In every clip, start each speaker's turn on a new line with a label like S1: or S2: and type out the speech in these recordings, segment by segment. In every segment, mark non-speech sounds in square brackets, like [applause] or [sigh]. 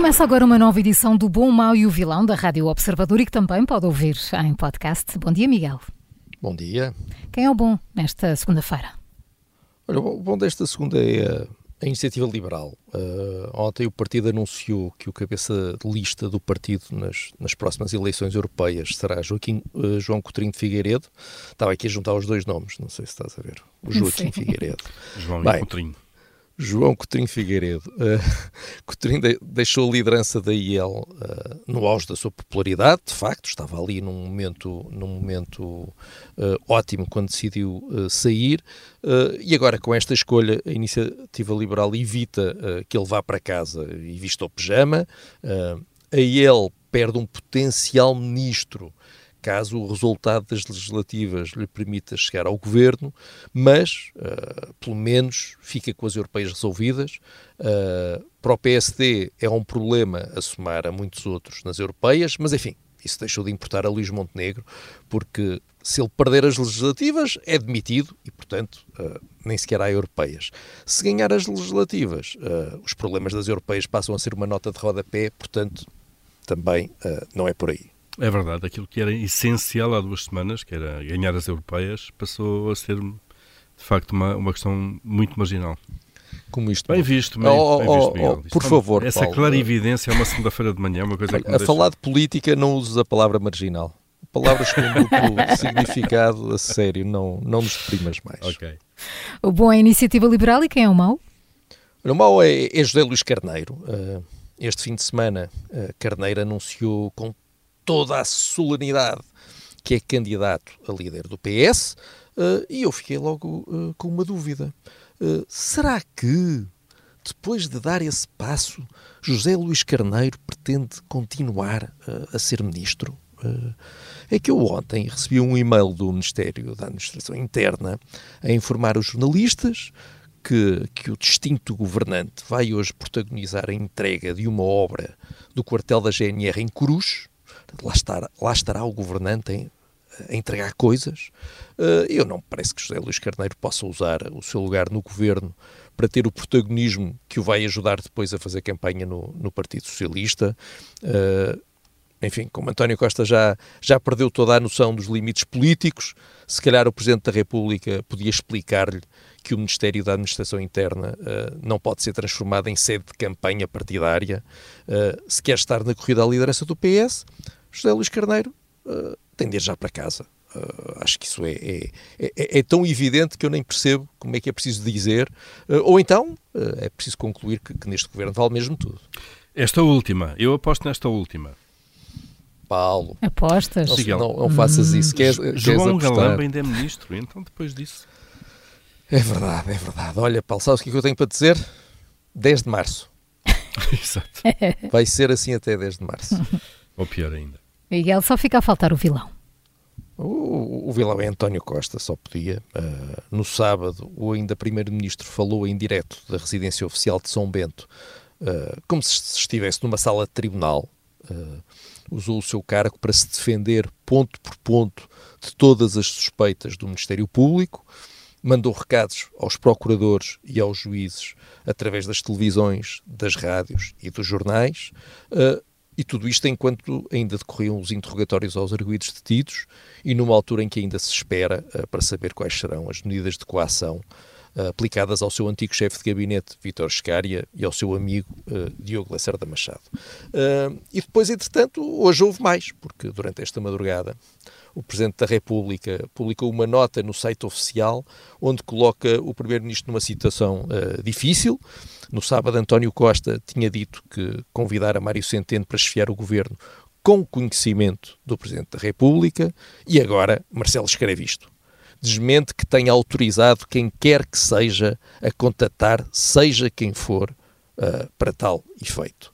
S1: Começa agora uma nova edição do Bom, Mau e o Vilão da Rádio Observador e que também pode ouvir em podcast. Bom dia, Miguel.
S2: Bom dia.
S1: Quem é o bom nesta segunda-feira?
S2: Olha, o bom desta segunda é a, Iniciativa Liberal. Uh, ontem o partido anunciou que o cabeça de lista do partido nas, nas próximas eleições europeias será Joaquim, uh, João Coutinho de Figueiredo. Estava aqui a juntar os dois nomes, não sei se estás a ver. O Joaquim Sim. Figueiredo.
S3: João Bem, Coutinho.
S2: João Coutinho Figueiredo. [laughs] Uh, Coutinho de, deixou a liderança da IEL uh, no auge da sua popularidade, de facto, estava ali num momento, num momento uh, ótimo quando decidiu sair, e agora com esta escolha a Iniciativa Liberal evita que ele vá para casa e vista o pijama, a IEL perde um potencial ministro caso o resultado das legislativas lhe permita chegar ao governo, mas, uh, pelo menos, fica com as europeias resolvidas. Uh, para o PSD é um problema a somar a muitos outros nas europeias, mas enfim, isso deixou de importar a Luís Montenegro, porque se ele perder as legislativas, é demitido e, portanto, uh, nem sequer há europeias. Se ganhar as legislativas, os problemas das europeias passam a ser uma nota de rodapé, portanto, também não é por aí.
S3: É verdade, aquilo que era essencial há duas semanas, que era ganhar as europeias, passou a ser de facto uma, uma questão muito marginal.
S2: Como isto.
S3: Bem visto, bem, oh, bem visto,
S2: Miguel. Oh, por favor,
S3: Essa
S2: Paulo,
S3: clarividência é uma segunda-feira de manhã, uma coisa que
S2: A
S3: deixa...
S2: falar de política não uses a palavra marginal. Palavras com duplo [laughs] significado, a sério, não, não nos deprimas mais.
S3: Ok.
S1: O bom é a iniciativa liberal e quem é o mau?
S2: O mau é, é José Luís Carneiro. Uh, este fim de semana, uh, Carneiro anunciou com toda a solenidade que é candidato a líder do PS, uh, eh, e eu fiquei logo uh, com uma dúvida. Uh, será que, depois de dar esse passo, José Luís Carneiro pretende continuar a ser ministro? é que eu ontem recebi um e-mail do Ministério da Administração Interna a informar os jornalistas que, que o distinto governante vai hoje protagonizar a entrega de uma obra do quartel da GNR em Cruz, lá, estar, lá estará o governante em, a entregar coisas. Uh, eu não me parece que José Luís Carneiro possa usar o seu lugar no governo para ter o protagonismo que o vai ajudar depois a fazer campanha no, no Partido Socialista. Uh, enfim, como António Costa já, já perdeu toda a noção dos limites políticos, se calhar o Presidente da República podia explicar-lhe que o Ministério da Administração Interna uh, não pode ser transformado em sede de campanha partidária. Se quer estar na corrida à liderança do PS, José Luís Carneiro uh, tem de ir já para casa. acho que isso é, é, é, é, tão evidente que eu nem percebo como é que é preciso dizer. ou então é preciso concluir que, que neste governo vale mesmo tudo.
S3: Esta última, eu aposto nesta última.
S2: Paulo.
S1: Apostas?
S2: Não, não, não faças isso. Queres,
S3: João Galamba ainda é ministro, então depois disso.
S2: É verdade, é verdade. Olha, Paulo, sabes o que, é que eu tenho para dizer? 10 de março. [laughs]
S3: Exato.
S2: Vai ser assim até 10 de março. [laughs]
S3: Ou pior ainda.
S1: Miguel, só fica a faltar o vilão.
S2: O, o vilão é António Costa, só podia. Uh, no sábado, o ainda Primeiro-Ministro falou em direto da residência oficial de São Bento, uh, como se estivesse numa sala de tribunal. Uh, usou o seu cargo para se defender ponto por ponto de todas as suspeitas do Ministério Público mandou recados aos procuradores e aos juízes através das televisões, das rádios e dos jornais, uh, e tudo isto enquanto ainda decorriam os interrogatórios aos arguídos detidos e numa altura em que ainda se espera uh, para saber quais serão as medidas de coação aplicadas ao seu antigo chefe de gabinete, Vítor Scária, e ao seu amigo Diogo Lacerda Machado. e depois, entretanto, hoje houve mais, porque durante esta madrugada o Presidente da República publicou uma nota no site oficial onde coloca o Primeiro-Ministro numa situação uh, difícil. No sábado, António Costa tinha dito que convidara Mário Centeno para chefiar o governo com conhecimento do Presidente da República e agora Marcelo escreve isto. Desmente que tenha autorizado quem quer que seja a contatar, seja quem for, uh, para tal efeito.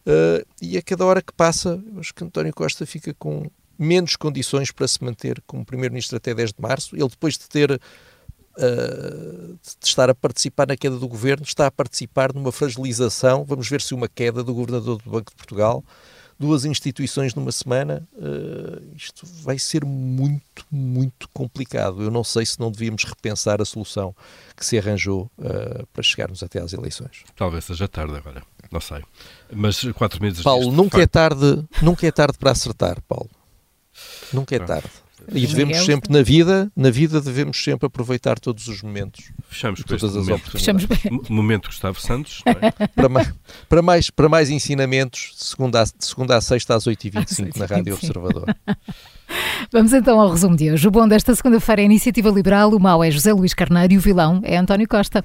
S2: Uh, e a cada hora que passa, acho que António Costa fica com menos condições para se manter como Primeiro-Ministro até 10 de março. Ele, depois de ter uh, de estar a participar na queda do governo, está a participar numa fragilização. Vamos ver se uma queda do Governador do Banco de Portugal duas instituições numa semana, uh, isto vai ser muito, muito complicado. Eu não sei se não devíamos repensar a solução que se arranjou uh, para chegarmos até às eleições.
S3: Talvez seja tarde agora, não sei. Mas quatro meses.
S2: Paulo, nunca é tarde, nunca é tarde para acertar, Paulo. Nunca é tarde. E devemos sempre, na vida, na vida devemos sempre aproveitar todos os momentos.
S3: Fechamos com todas as momento. oportunidades. Momento Gustavo Santos.
S2: É? [laughs] para, mais, para, mais, para mais ensinamentos, segunda, segunda a sexta às 8h25 na Rádio Observador. [laughs]
S1: Vamos então ao resumo de hoje. O bom desta segunda-feira é a Iniciativa Liberal, o mau é José Luís Carneiro e o vilão é António Costa.